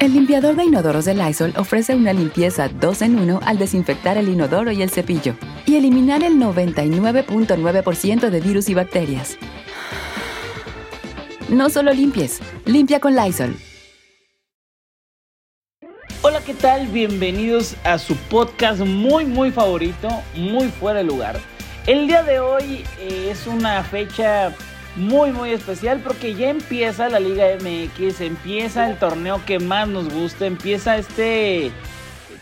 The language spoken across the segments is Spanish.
El limpiador de inodoros de Lysol ofrece una limpieza 2 en 1 al desinfectar el inodoro y el cepillo y eliminar el 99.9% de virus y bacterias. No solo limpies, limpia con Lysol. Hola, ¿qué tal? Bienvenidos a su podcast muy, muy favorito, muy fuera de lugar. El día de hoy eh, es una fecha muy muy especial porque ya empieza la Liga MX, empieza el torneo que más nos gusta, empieza este,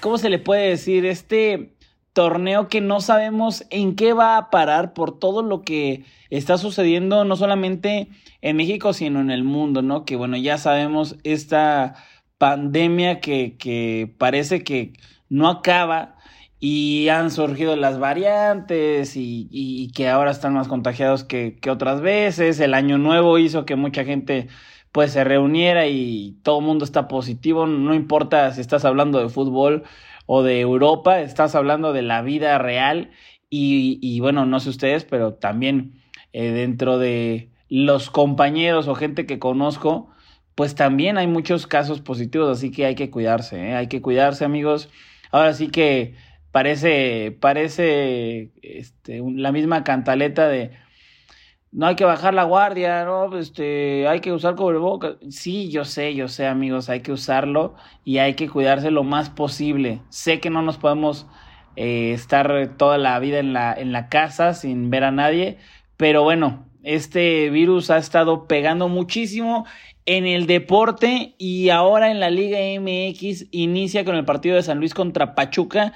¿cómo se le puede decir? Este torneo que no sabemos en qué va a parar por todo lo que está sucediendo no solamente en México sino en el mundo, ¿no? Que bueno, ya sabemos esta pandemia que, que parece que no acaba y han surgido las variantes y, que ahora están más contagiados que, que, otras veces. El año nuevo hizo que mucha gente pues se reuniera y todo el mundo está positivo, no importa si estás hablando de fútbol o de Europa, estás hablando de la vida real y, y bueno, no sé ustedes, pero también eh, dentro de los compañeros o gente que conozco, pues también hay muchos casos positivos, así que hay que cuidarse, ¿eh? hay que cuidarse amigos. Ahora sí que parece, parece este, la misma cantaleta de no hay que bajar la guardia, no, este, hay que usar cubrebocas. Sí, yo sé, yo sé, amigos, hay que usarlo y hay que cuidarse lo más posible. Sé que no nos podemos eh, estar toda la vida en la, en la casa sin ver a nadie, pero bueno, este virus ha estado pegando muchísimo en el deporte y ahora en la Liga MX inicia con el partido de San Luis contra Pachuca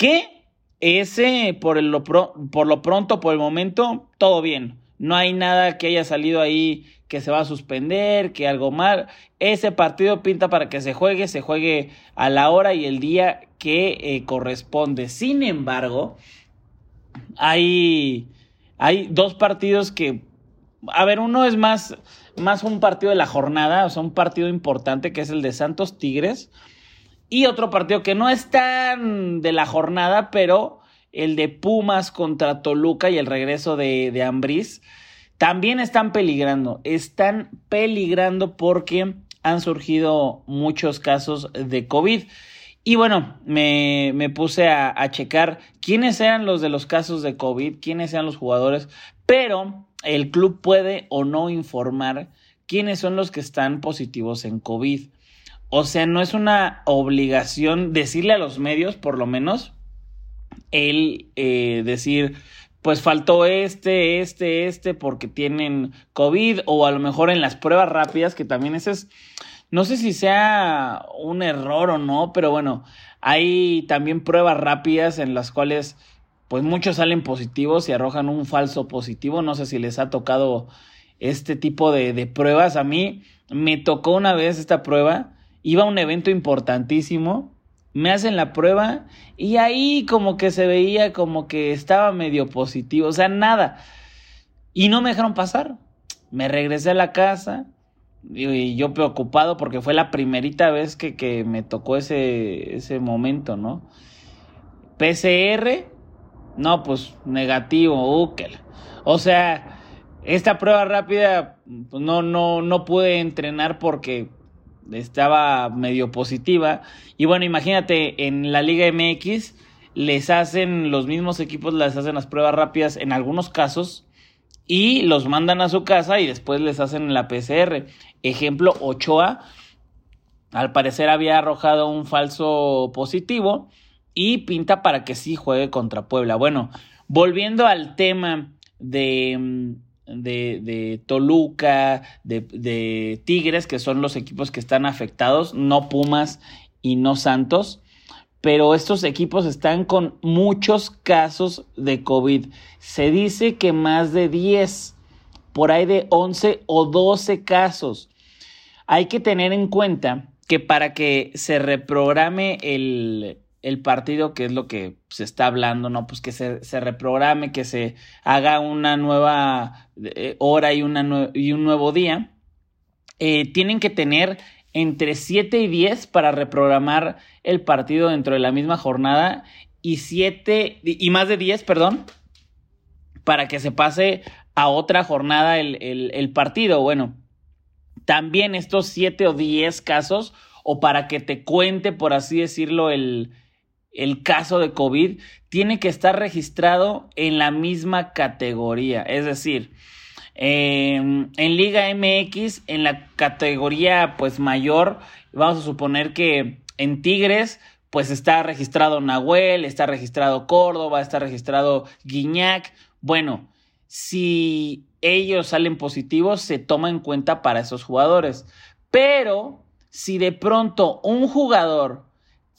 que ese, por, lo, por lo pronto, por el momento, todo bien. No hay nada que haya salido ahí que se va a suspender, que algo mal. Ese partido pinta para que se juegue, se juegue a la hora y el día que eh, corresponde. Sin embargo, hay, hay dos partidos que, a ver, uno es más, más un partido de la jornada, o sea, un partido importante que es el de Santos Tigres y otro partido que no es tan de la jornada, pero el de Pumas contra Toluca y el regreso de, de Ambriz, también están peligrando. Están peligrando porque han surgido muchos casos de COVID. Y bueno, me, me puse a, a, checar quiénes eran los de los casos de COVID, quiénes eran los jugadores, pero el club puede o no informar quiénes son los que están positivos en COVID. O sea, no es una obligación decirle a los medios, por lo menos, el eh, decir, pues faltó este, este, este, porque tienen COVID, o a lo mejor en las pruebas rápidas, que también ese es, no sé si sea un error o no, pero bueno, hay también pruebas rápidas en las cuales, pues muchos salen positivos y arrojan un falso positivo. No sé si les ha tocado este tipo de, de pruebas. A mí me tocó una vez esta prueba iba a un evento importantísimo, me hacen la prueba y ahí como que se veía como que estaba medio positivo, o sea, nada. Y no me dejaron pasar. Me regresé a la casa y yo preocupado porque fue la primerita vez que, que me tocó ese, ese momento, ¿no? PCR, no, pues negativo, úquel. O sea, esta prueba rápida, pues no, no, no pude entrenar porque estaba medio positiva. Y bueno, imagínate, en la Liga MX les hacen, los mismos equipos les hacen las pruebas rápidas en algunos casos y los mandan a su casa y después les hacen la PCR. Ejemplo, Ochoa, al parecer había arrojado un falso positivo y pinta para que sí juegue contra Puebla. Bueno, volviendo al tema de, de, Toluca, de, de, Tigres, que son los equipos que están afectados, no Pumas y no Santos. Pero estos equipos están con muchos casos de COVID. Se dice que más de 10, por ahí de 11 o 12 casos. Hay que tener en cuenta que para que se reprograme el, el partido, que es lo que se está hablando, ¿no? Pues que se, se reprograme, que se haga una nueva eh, hora y, una y un nuevo día. Eh, tienen que tener entre 7 y 10 para reprogramar el partido dentro de la misma jornada y 7 y más de 10, perdón, para que se pase a otra jornada el, el, el partido. Bueno, también estos 7 o 10 casos o para que te cuente, por así decirlo, el, el caso de COVID, tiene que estar registrado en la misma categoría. Es decir, em, en Liga MX, en la categoría pues mayor, vamos a suponer que en Tigres pues está registrado Nahuel, está registrado Córdoba, está registrado Guiñac. Bueno, si ellos salen positivos, se toma en cuenta para esos jugadores. Pero si de pronto un jugador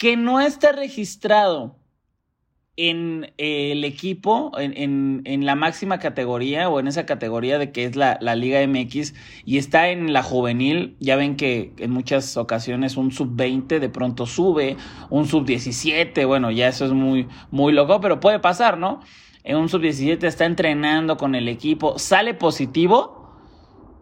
que no está registrado en eh, el equipo, en, la máxima categoría o en esa categoría de que es la, Liga MX y está en la juvenil, ya ven que en muchas ocasiones un sub-20 de pronto sube, un sub-17, bueno, ya eso es muy, muy loco, pero puede pasar, ¿no? En un sub-17 está entrenando con el equipo, sale positivo,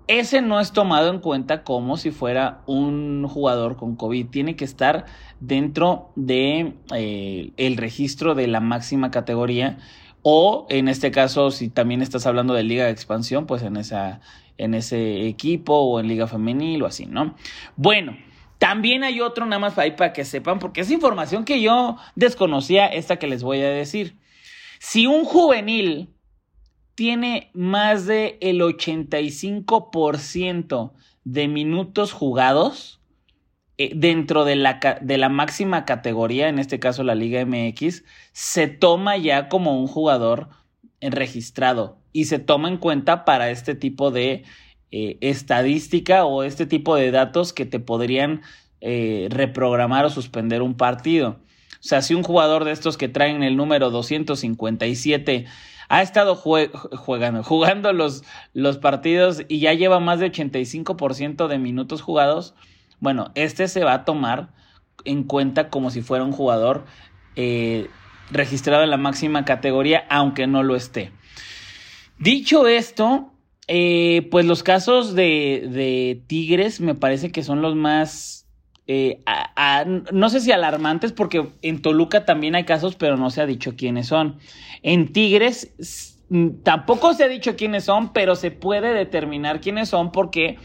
ese no es tomado en cuenta como si fuera un jugador con COVID. Tiene que estar dentro de eh, registro de la máxima categoría. O en este caso si también estás hablando de liga de expansión pues en esa en ese equipo o en liga femenil o así no bueno también hay otro nada más ahí para que sepan porque es información que yo desconocía esta que les voy a decir. Si un juvenil tiene más de el 85% de minutos jugados eh, dentro de la, de la máxima categoría, en este caso la Liga MX, se toma ya como un jugador registrado y se toma en cuenta para este tipo de eh, estadística o este tipo de datos que te podrían eh, reprogramar o suspender un partido. O sea, si un jugador de estos que traen el número 257 ha estado jugando, jugando los, partidos y ya lleva más de 85% de minutos jugados, bueno, este se va a tomar en cuenta como si fuera un jugador eh, registrado en la máxima categoría, aunque no lo esté. Dicho esto, eh, pues los casos de, de Tigres me parece que son los más eh, no sé si alarmantes, porque en Toluca también hay casos, pero no se ha dicho quiénes son. En Tigres tampoco se ha dicho quiénes son, pero se puede determinar quiénes son porque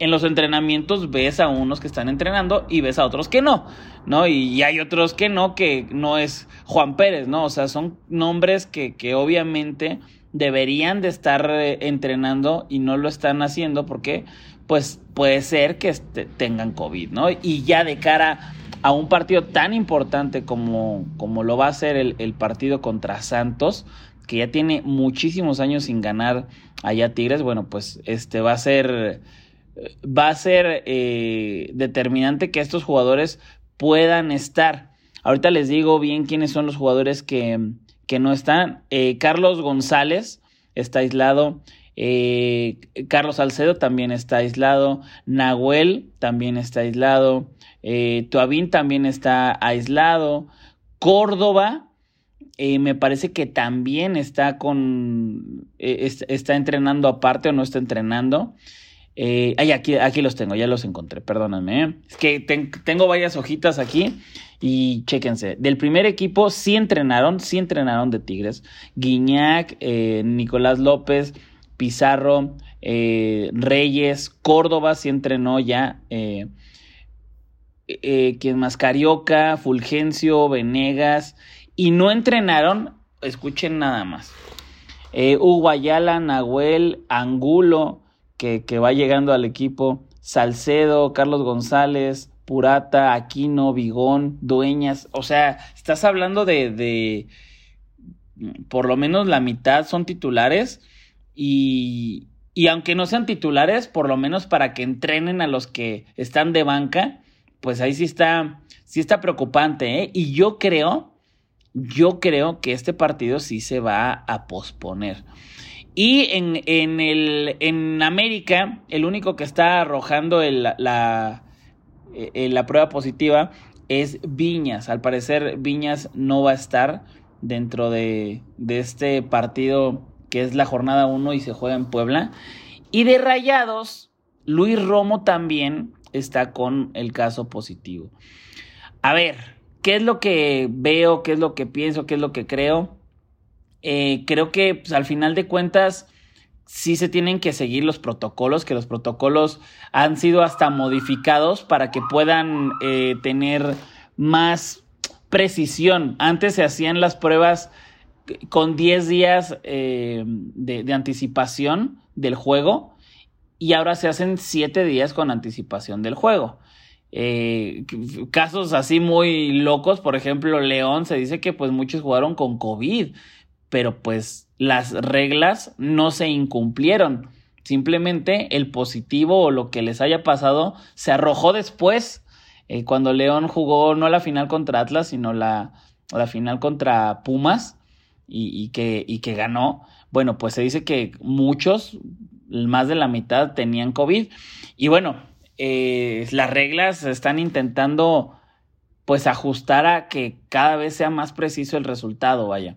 en los entrenamientos ves a unos que están entrenando y ves a otros que no, ¿no? Y, hay otros que no, que no es Juan Pérez, ¿no? O sea, son nombres que, que obviamente deberían de estar eh, entrenando y no lo están haciendo porque pues puede ser que este, tengan COVID, ¿no? Y ya de cara a un partido tan importante como, lo va a ser el, partido contra Santos, que ya tiene muchísimos años sin ganar allá Tigres, bueno, pues este va a ser va a ser eh, determinante que estos jugadores puedan estar. Ahorita les digo bien quiénes son los jugadores que, que no están. Eh, Carlos González está aislado. Eh, Carlos Salcedo también está aislado. Nahuel también está aislado. Eh, Tuabín también está aislado. Córdoba, eh, me parece que también está con. Eh, está entrenando aparte o no está entrenando. ay, aquí, aquí los tengo, ya los encontré, perdóname. Es que tengo varias hojitas aquí y chéquense. Del primer equipo sí entrenaron, sí entrenaron de Tigres. Guiñac, Nicolás López, Pizarro, eh, Reyes, Córdoba sí entrenó ya. Eh, eh, ¿Quién más? Carioca, Fulgencio, Venegas. Y no entrenaron, escuchen nada más. Hugo Ayala, Nahuel, Angulo, que, va llegando al equipo. Salcedo, Carlos González, Purata, Aquino, Vigón, Dueñas. O sea, estás hablando de, de por lo menos la mitad son titulares y, y aunque no sean titulares, por lo menos para que entrenen a los que están de banca, pues ahí sí está, sí está preocupante, ¿eh? Y yo creo, yo creo que este partido sí se va a posponer. Y en, en, el, en América, el único que está arrojando la, eh, la prueba positiva es Viñas. Al parecer, Viñas no va a estar dentro de, de este partido que es la jornada 1 y se juega en Puebla. Y de Rayados, Luis Romo también está con el caso positivo. A ver, ¿qué es lo que veo? ¿Qué es lo que pienso? ¿Qué es lo que creo? Eh, creo que pues, al final de cuentas sí se tienen que seguir los protocolos, que los protocolos han sido hasta modificados para que puedan eh, tener más precisión. Antes se hacían las pruebas con 10 días eh, de, anticipación del juego y ahora se hacen 7 días con anticipación del juego. Eh, casos así muy locos, por ejemplo, León se dice que pues muchos jugaron con COVID, pero pues las reglas no se incumplieron. Simplemente el positivo o lo que les haya pasado se arrojó después, eh, cuando León jugó no la final contra Atlas, sino la, la final contra Pumas y, que, y que ganó, bueno, pues se dice que muchos, más de la mitad, tenían COVID. Y bueno, eh, las reglas están intentando pues ajustar a que cada vez sea más preciso el resultado, vaya.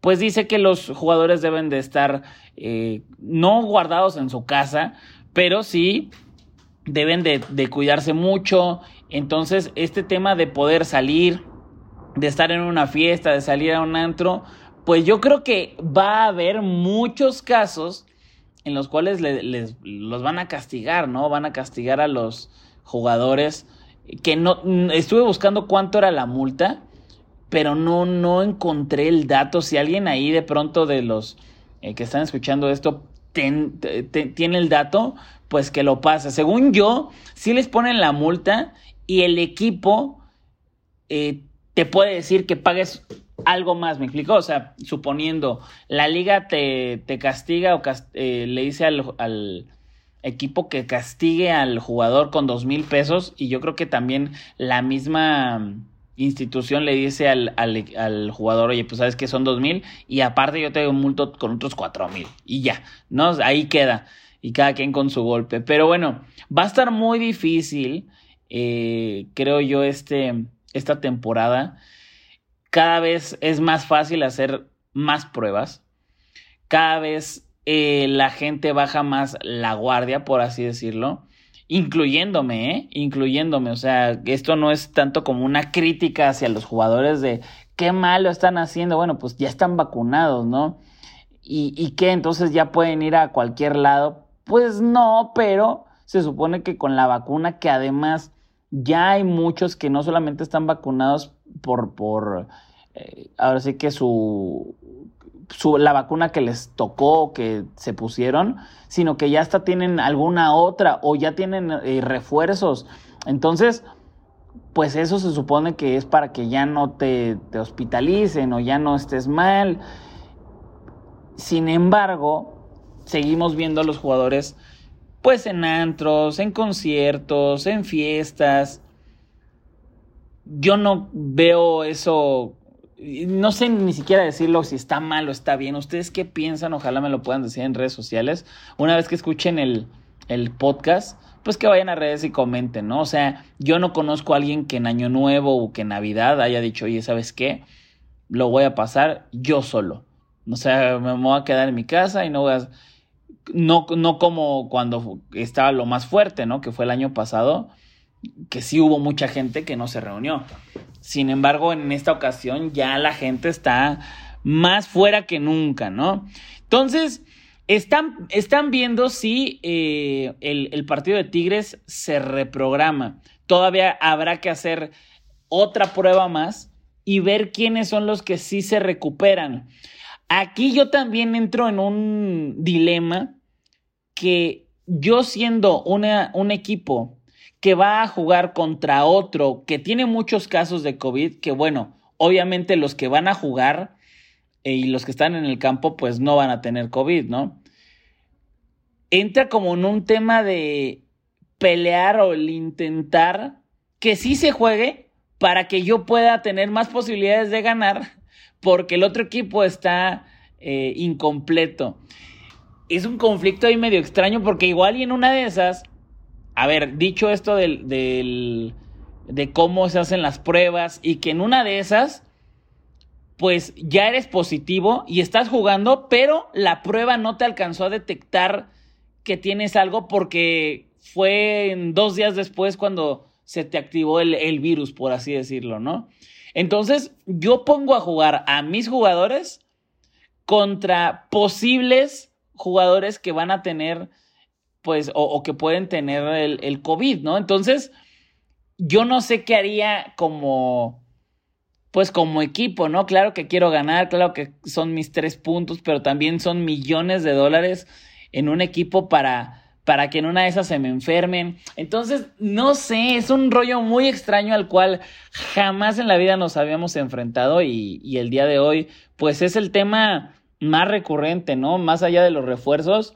pues dice que los jugadores deben de estar eh, no guardados en su casa, pero sí deben de, de cuidarse mucho. Entonces, este tema de poder salir, de estar en una fiesta, de salir a un antro, pues yo creo que va a haber muchos casos en los cuales les, los van a castigar, ¿no? Van a castigar a los jugadores que no estuve buscando cuánto era la multa pero no, no encontré el dato. Si alguien ahí de pronto de los eh, que están escuchando esto tiene el dato, pues que lo pase. Según yo, si les ponen la multa y el equipo eh, te puede decir que pagues algo más, ¿me explico? O sea, suponiendo la liga te, te castiga o eh, le dice al, al, equipo que castigue al jugador con dos mil pesos y yo creo que también la misma institución le dice al, al, jugador, oye, pues sabes que son dos mil y aparte yo te multo con otros cuatro mil y ya, ¿no? Ahí queda y cada quien con su golpe. Pero bueno, va a estar muy difícil, eh, creo yo, este, esta temporada. Cada vez es más fácil hacer más pruebas. Cada vez eh, la gente baja más la guardia, por así decirlo incluyéndome, ¿eh? Incluyéndome. O sea, esto no es tanto como una crítica hacia los jugadores de qué malo están haciendo. Bueno, pues ya están vacunados, ¿no? ¿Y, y qué? Entonces ya pueden ir a cualquier lado. Pues no, pero se supone que con la vacuna, que además ya hay muchos que no solamente están vacunados por, por eh, ahora sí que su la vacuna que les tocó, que se pusieron, sino que ya hasta tienen alguna otra o ya tienen eh, refuerzos. Entonces, pues eso se supone que es para que ya no te, te hospitalicen o ya no estés mal. Sin embargo, seguimos viendo a los jugadores pues en antros, en conciertos, en fiestas. Yo no veo eso, no sé ni siquiera decirlo si está mal o está bien. ¿Ustedes qué piensan? Ojalá me lo puedan decir en redes sociales. Una vez que escuchen el, el podcast, pues que vayan a redes y comenten, ¿no? O sea, yo no conozco a alguien que en Año Nuevo o que en Navidad haya dicho, oye, ¿sabes qué? Lo voy a pasar yo solo. O sea, me voy a quedar en mi casa y no voy a no, no como cuando estaba lo más fuerte, ¿no? Que fue el año pasado, que sí hubo mucha gente que no se reunió. Sin embargo, en esta ocasión ya la gente está más fuera que nunca, ¿no? Entonces, están, están viendo si eh, el, partido de Tigres se reprograma. Todavía habrá que hacer otra prueba más y ver quiénes son los que sí se recuperan. Aquí yo también entro en un dilema que yo siendo un equipo que va a jugar contra otro que tiene muchos casos de COVID, que bueno, obviamente los que van a jugar eh, y los que están en el campo pues no van a tener COVID, ¿no? Entra como en un tema de pelear o el intentar que sí se juegue para que yo pueda tener más posibilidades de ganar porque el otro equipo está eh, incompleto es un conflicto ahí medio extraño porque igual y en una de esas, a ver, dicho esto del, del, de cómo se hacen las pruebas y que en una de esas, pues ya eres positivo y estás jugando, pero la prueba no te alcanzó a detectar que tienes algo porque fue en dos días después cuando se te activó el, el virus, por así decirlo, ¿no? Entonces, yo pongo a jugar a mis jugadores contra posibles jugadores que van a tener, pues, o, que pueden tener el, el, COVID, ¿no? Entonces, yo no sé qué haría como, pues, como equipo, ¿no? Claro que quiero ganar, claro que son mis tres puntos, pero también son millones de dólares en un equipo para para que en una de esas se me enfermen. Entonces, no sé, es un rollo muy extraño al cual jamás en la vida nos habíamos enfrentado y, y el día de hoy, pues es el tema más recurrente, ¿no? Más allá de los refuerzos,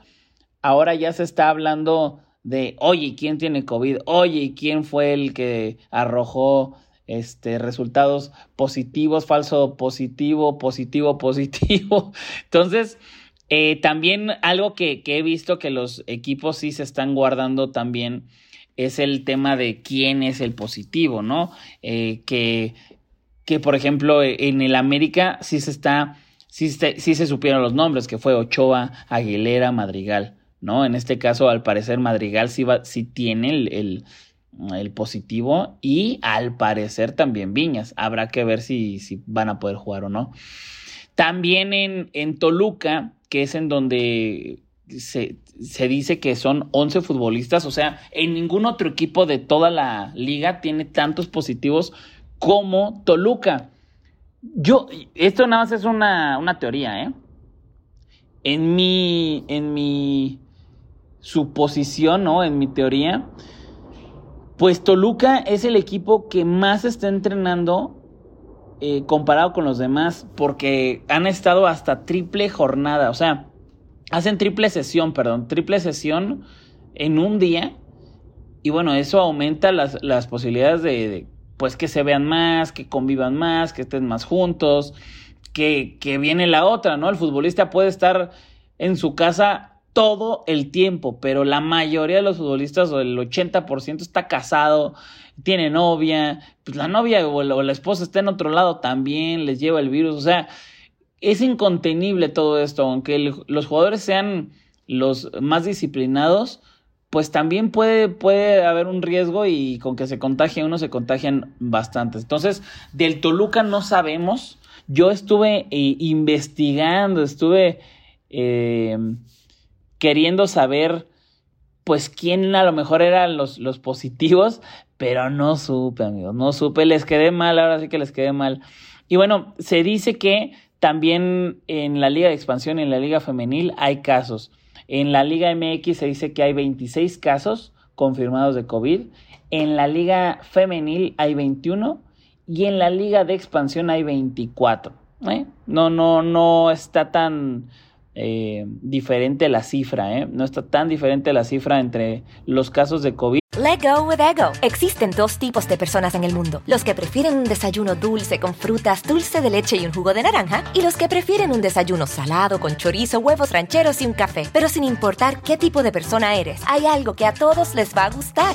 ahora ya se está hablando de, oye, ¿quién tiene COVID? Oye, ¿quién fue el que arrojó este, resultados positivos, falso positivo, positivo, positivo? Entonces, eh, también algo que, que, he visto que los equipos sí se están guardando también es el tema de quién es el positivo, ¿no? Eh, que, que, por ejemplo, en el América sí se está sí, se supieron los nombres, que fue Ochoa, Aguilera, Madrigal, ¿no? En este caso, al parecer, Madrigal sí, va, sí tiene el, el, positivo y al parecer también Viñas. Habrá que ver si, si van a poder jugar o no. También en, en Toluca, que es en donde se, se, dice que son 11 futbolistas, o sea, en ningún otro equipo de toda la liga tiene tantos positivos como Toluca. Yo, esto nada más es una, una teoría, ¿eh? En mi, en mi suposición, ¿no? En mi teoría, pues Toluca es el equipo que más está entrenando eh, comparado con los demás, porque han estado hasta triple jornada, o sea, hacen triple sesión, perdón, triple sesión en un día. Y bueno, eso aumenta las, las posibilidades de pues que se vean más, que convivan más, que estén más juntos, que, que viene la otra, ¿no? El futbolista puede estar en su casa todo el tiempo, pero la mayoría de los futbolistas, o el 80%, está casado, tiene novia, pues la novia o la, esposa está en otro lado también, les lleva el virus, o sea, es incontenible todo esto, aunque los jugadores sean los más disciplinados, pues también puede, puede haber un riesgo y con que se contagie uno se contagian bastantes. Entonces, del Toluca no sabemos. Yo estuve eh, investigando, estuve eh, queriendo saber, pues, quién a lo mejor eran los, los positivos, pero no supe, amigos, no supe, les quedé mal, ahora sí que les quedé mal. Y bueno, se dice que también en la Liga de Expansión y en la Liga Femenil hay casos. En la Liga MX se dice que hay 26 casos confirmados de COVID. En la Liga Femenil hay 21 y en la Liga de Expansión hay 24. ¿eh? No, no, no está tan eh, diferente la cifra, ¿eh? No está tan diferente la cifra entre los casos de COVID. Let go with ego. Existen dos tipos de personas en el mundo: los que prefieren un desayuno dulce con frutas, dulce de leche y un jugo de naranja, y los que prefieren un desayuno salado con chorizo, huevos rancheros y un café. Pero sin importar qué tipo de persona eres, hay algo que a todos les va a gustar.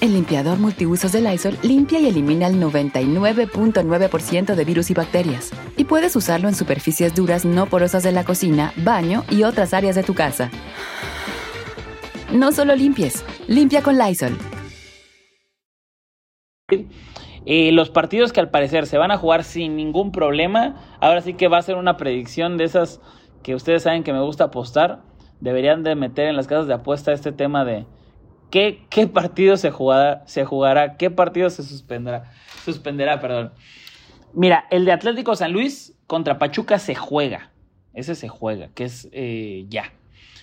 El limpiador multiusos de Lysol limpia y elimina el 99.9% de virus y bacterias. Y puedes usarlo en superficies duras no porosas de la cocina, baño y otras áreas de tu casa. No solo limpies, limpia con Lysol. Eh, los partidos que al parecer se van a jugar sin ningún problema, ahora sí que va a ser una predicción de esas que ustedes saben que me gusta apostar. Deberían de meter en las casas de apuesta este tema de qué, partido se jugará, se jugará, qué partido se suspenderá, suspenderá, perdón. Mira, el de Atlético San Luis contra Pachuca se juega. Ese se juega, que es eh, ya.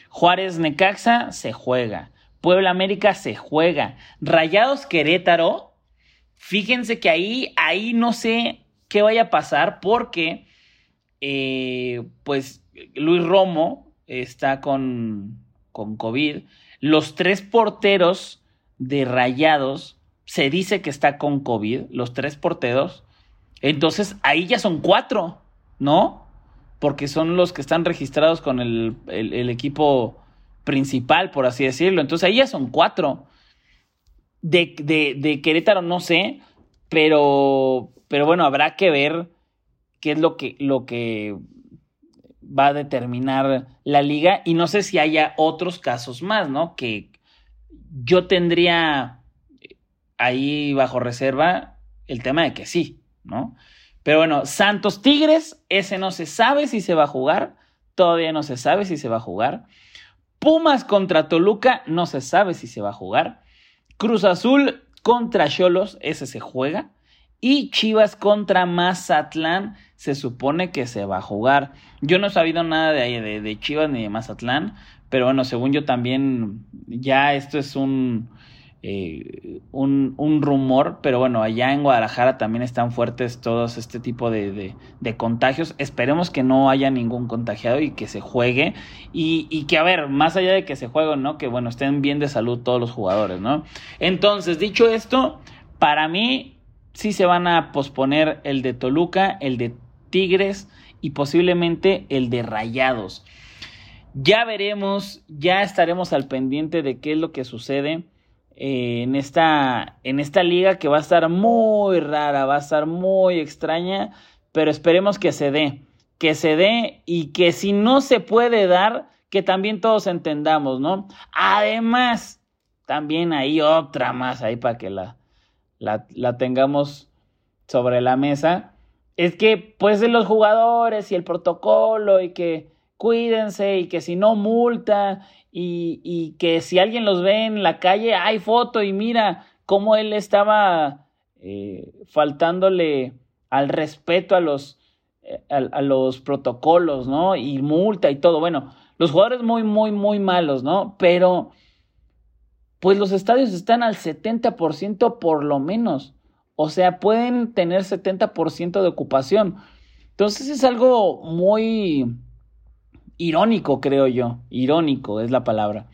Juárez Necaxa se juega. Puebla América se juega. Rayados Querétaro. Fíjense que ahí, ahí no sé qué vaya a pasar porque, eh, pues, Luis Romo está con, con COVID. Los tres porteros de Rayados se dice que está con COVID, los tres porteros. Entonces ahí ya son cuatro, ¿no? Porque son los que están registrados con el, el, equipo principal, por así decirlo. Entonces ahí ya son cuatro. De, de, de, Querétaro no sé, pero, pero bueno, habrá que ver qué es lo que, lo que va a determinar la liga y no sé si haya otros casos más, ¿no? Que yo tendría ahí bajo reserva el tema de que sí, ¿no? Pero bueno, Santos Tigres, ese no se sabe si se va a jugar, todavía no se sabe si se va a jugar. Pumas contra Toluca, no se sabe si se va a jugar. Cruz Azul contra Cholos, ese se juega. Y Chivas contra Mazatlán se supone que se va a jugar. Yo no he sabido nada de, de, Chivas ni de Mazatlán, pero bueno, según yo también ya esto es un, eh, un, un, rumor, pero bueno, allá en Guadalajara también están fuertes todos este tipo de, de contagios. Esperemos que no haya ningún contagiado y que se juegue. Y, y, que, a ver, más allá de que se juegue, ¿no? Que bueno, estén bien de salud todos los jugadores, ¿no? Entonces, dicho esto, para mí sí se van a posponer el de Toluca, el de Tigres y posiblemente el de Rayados. Ya veremos, ya estaremos al pendiente de qué es lo que sucede eh, en, esta, en esta liga que va a estar muy rara, va a estar muy extraña, pero esperemos que se dé, que se dé y que si no se puede dar, que también todos entendamos, ¿no? Además, también hay otra más ahí para que la, la, la tengamos sobre la mesa, es que pues de los jugadores y el protocolo y que cuídense y que si no multa y, y, que si alguien los ve en la calle hay foto y mira cómo él estaba eh, faltándole al respeto a los, eh, a, a, los protocolos, ¿no? Y multa y todo. Bueno, los jugadores muy, muy, muy malos, ¿no? Pero pues los estadios están al 70% por lo menos. O sea, pueden tener 70% de ocupación. Entonces es algo muy irónico, creo yo. Irónico es la palabra.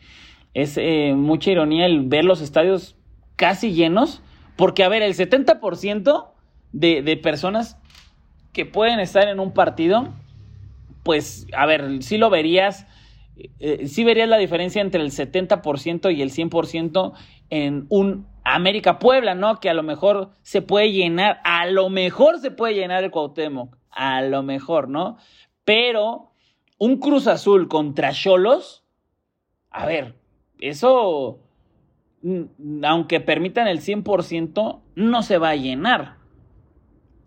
Es eh, mucha ironía el ver los estadios casi llenos. Porque, a ver, el 70% de, de personas que pueden estar en un partido, pues, a ver, sí lo verías eh, sí verías la diferencia entre el 70% y el 100% en un América Puebla, ¿no? Que a lo mejor se puede llenar, a lo mejor se puede llenar el Cuauhtémoc, a lo mejor, ¿no? Pero un Cruz Azul contra Cholos, a ver, eso, mm, aunque permitan el 100%, no se va a llenar.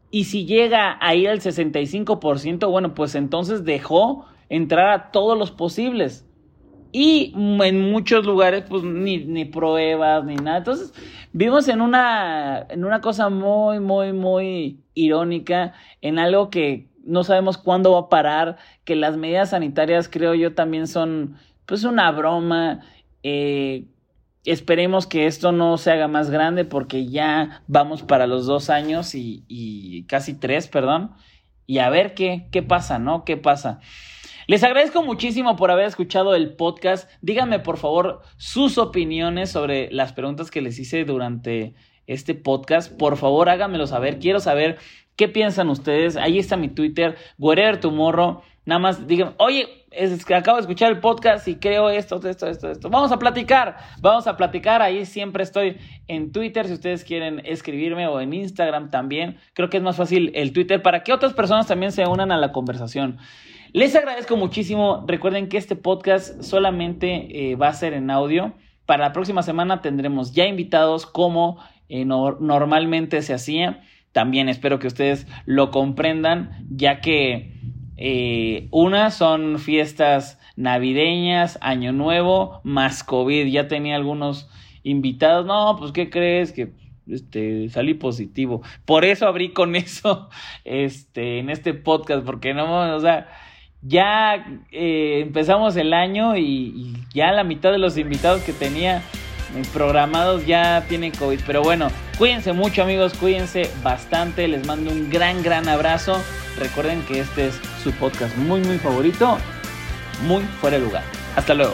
Y si llega a ir al 65%, bueno, pues entonces dejó entrar a todos los posibles. y en muchos lugares pues ni, ni pruebas ni nada. Entonces vivimos en una, en una cosa muy, muy, muy irónica, en algo que no sabemos cuándo va a parar, que las medidas sanitarias creo yo también son pues una broma. Eh, esperemos que esto no se haga más grande porque ya vamos para los dos años y, y casi tres, perdón. Y a ver qué, qué pasa, ¿no? ¿Qué pasa? Les agradezco muchísimo por haber escuchado el podcast. Díganme por favor sus opiniones sobre las preguntas que les hice durante este podcast. Por favor, háganmelo saber. Quiero saber qué piensan ustedes. Ahí está mi Twitter, Wherever Tomorrow. Nada más digan, oye, es que acabo de escuchar el podcast y creo esto, esto, esto, esto. Vamos a platicar, vamos a platicar. Ahí siempre estoy en Twitter si ustedes quieren escribirme o en Instagram también. Creo que es más fácil el Twitter para que otras personas también se unan a la conversación. Les agradezco muchísimo. Recuerden que este podcast solamente eh, va a ser en audio. Para la próxima semana tendremos ya invitados como eh, normalmente se hacía. También espero que ustedes lo comprendan, ya que eh, una son fiestas navideñas, Año Nuevo, más COVID. Ya tenía algunos invitados. No, pues, ¿qué crees? Que este, salí positivo. Por eso abrí con eso este, en este podcast, porque no, o sea, ya eh, empezamos el año y, ya la mitad de los invitados que tenía programados ya tienen COVID. Pero bueno, cuídense mucho amigos, cuídense bastante. Les mando un gran, gran abrazo. Recuerden que este es su podcast muy, muy favorito. Muy fuera de lugar. Hasta luego.